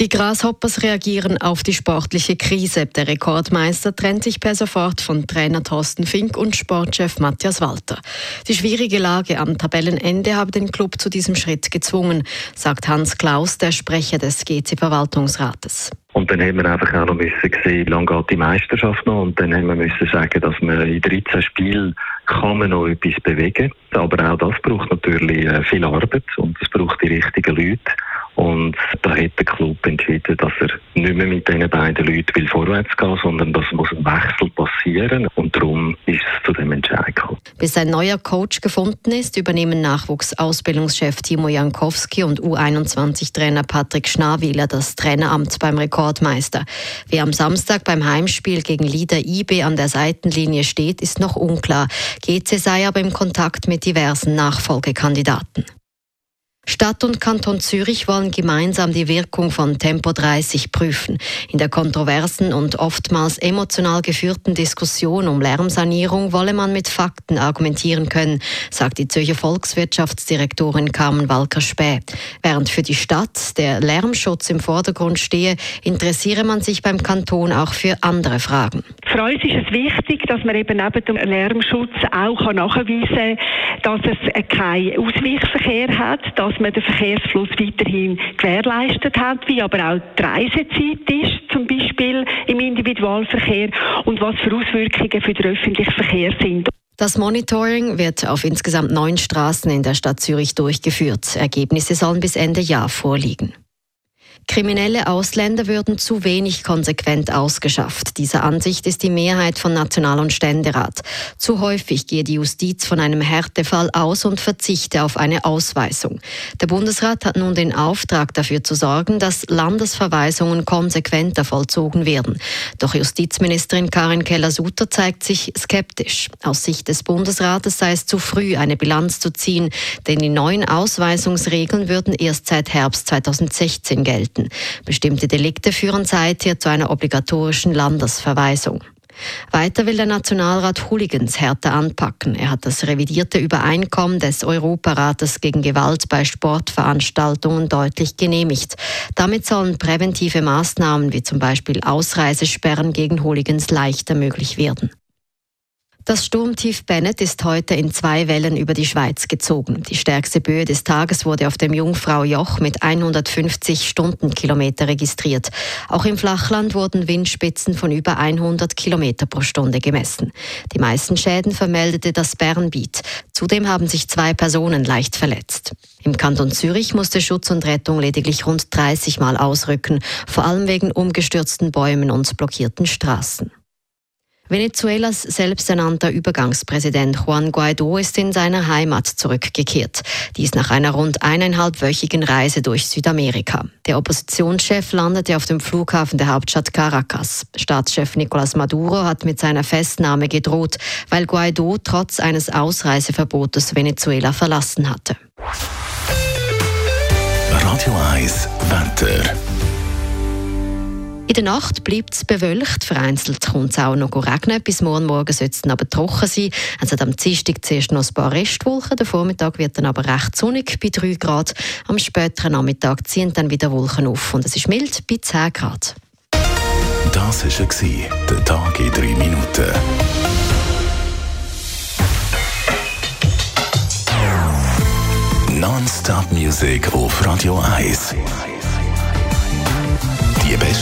Die Grasshoppers reagieren auf die sportliche Krise. Der Rekordmeister trennt sich per sofort von Trainer Thorsten Fink und Sportchef Matthias Walter. Die schwierige Lage am Tabellenende habe den Club zu diesem Schritt gezwungen, sagt Hans Klaus, der Sprecher des GC-Verwaltungsrates. Und dann haben wir einfach auch noch müssen sehen, wie lange geht die Meisterschaft noch. Und dann haben wir müssen sagen, dass man in 13 Spielen kann man noch etwas bewegen. Aber auch das braucht natürlich äh, viel Arbeit und es braucht die richtigen Leute. Und da hat der Club entschieden, dass er nicht mehr mit diesen beiden Leuten will vorwärts gehen sondern dass muss ein Wechsel passieren. Und darum ist es zu dem Entscheid gekommen. Bis ein neuer Coach gefunden ist, übernehmen Nachwuchsausbildungschef Timo Jankowski und U21-Trainer Patrick Schnarwiler das Traineramt beim Rekordmeister. Wer am Samstag beim Heimspiel gegen Lieder IB an der Seitenlinie steht, ist noch unklar. GC sei aber im Kontakt mit diversen Nachfolgekandidaten. Stadt und Kanton Zürich wollen gemeinsam die Wirkung von Tempo 30 prüfen. In der kontroversen und oftmals emotional geführten Diskussion um Lärmsanierung wolle man mit Fakten argumentieren können, sagt die Zürcher Volkswirtschaftsdirektorin Carmen Walker-Späh. Während für die Stadt der Lärmschutz im Vordergrund stehe, interessiere man sich beim Kanton auch für andere Fragen. Für uns ist es wichtig, dass man eben neben dem Lärmschutz auch nachweisen kann, dass es keinen Ausweichverkehr hat, dass dass man den Verkehrsfluss weiterhin gewährleistet hat, wie aber auch die Reisezeit ist, zum Beispiel im Individualverkehr und was für Auswirkungen für den öffentlichen Verkehr sind. Das Monitoring wird auf insgesamt neun Straßen in der Stadt Zürich durchgeführt. Ergebnisse sollen bis Ende Jahr vorliegen. Kriminelle Ausländer würden zu wenig konsequent ausgeschafft. Dieser Ansicht ist die Mehrheit von National- und Ständerat. Zu häufig gehe die Justiz von einem Härtefall aus und verzichte auf eine Ausweisung. Der Bundesrat hat nun den Auftrag dafür zu sorgen, dass Landesverweisungen konsequenter vollzogen werden. Doch Justizministerin Karin Keller-Sutter zeigt sich skeptisch. Aus Sicht des Bundesrates sei es zu früh, eine Bilanz zu ziehen, denn die neuen Ausweisungsregeln würden erst seit Herbst 2016 gelten gelten. Bestimmte Delikte führen seither zu einer obligatorischen Landesverweisung. Weiter will der Nationalrat Hooligans härter anpacken. Er hat das revidierte Übereinkommen des Europarates gegen Gewalt bei Sportveranstaltungen deutlich genehmigt. Damit sollen präventive Maßnahmen wie zum Beispiel Ausreisesperren gegen Hooligans leichter möglich werden. Das Sturmtief Bennett ist heute in zwei Wellen über die Schweiz gezogen. Die stärkste Böe des Tages wurde auf dem Jungfrau-Joch mit 150 Stundenkilometer registriert. Auch im Flachland wurden Windspitzen von über 100 Kilometer pro Stunde gemessen. Die meisten Schäden vermeldete das Bernbiet. Zudem haben sich zwei Personen leicht verletzt. Im Kanton Zürich musste Schutz und Rettung lediglich rund 30 Mal ausrücken, vor allem wegen umgestürzten Bäumen und blockierten Straßen. Venezuelas selbsternannter Übergangspräsident Juan Guaido ist in seiner Heimat zurückgekehrt. Dies nach einer rund eineinhalbwöchigen Reise durch Südamerika. Der Oppositionschef landete auf dem Flughafen der Hauptstadt Caracas. Staatschef Nicolás Maduro hat mit seiner Festnahme gedroht, weil Guaido trotz eines Ausreiseverbotes Venezuela verlassen hatte. Radio 1 Wetter. In der Nacht bleibt es bewölkt, vereinzelt kommt es auch noch regnen. Bis morgen Morgen soll es dann aber trocken sein. Es hat am Dienstag zuerst noch ein paar Restwolken, der Vormittag wird dann aber recht sonnig bei 3 Grad. Am späteren Nachmittag ziehen dann wieder Wolken auf und es ist mild bei 10 Grad. Das war der Tag in 3 Minuten. Non-Stop-Musik auf Radio 1 die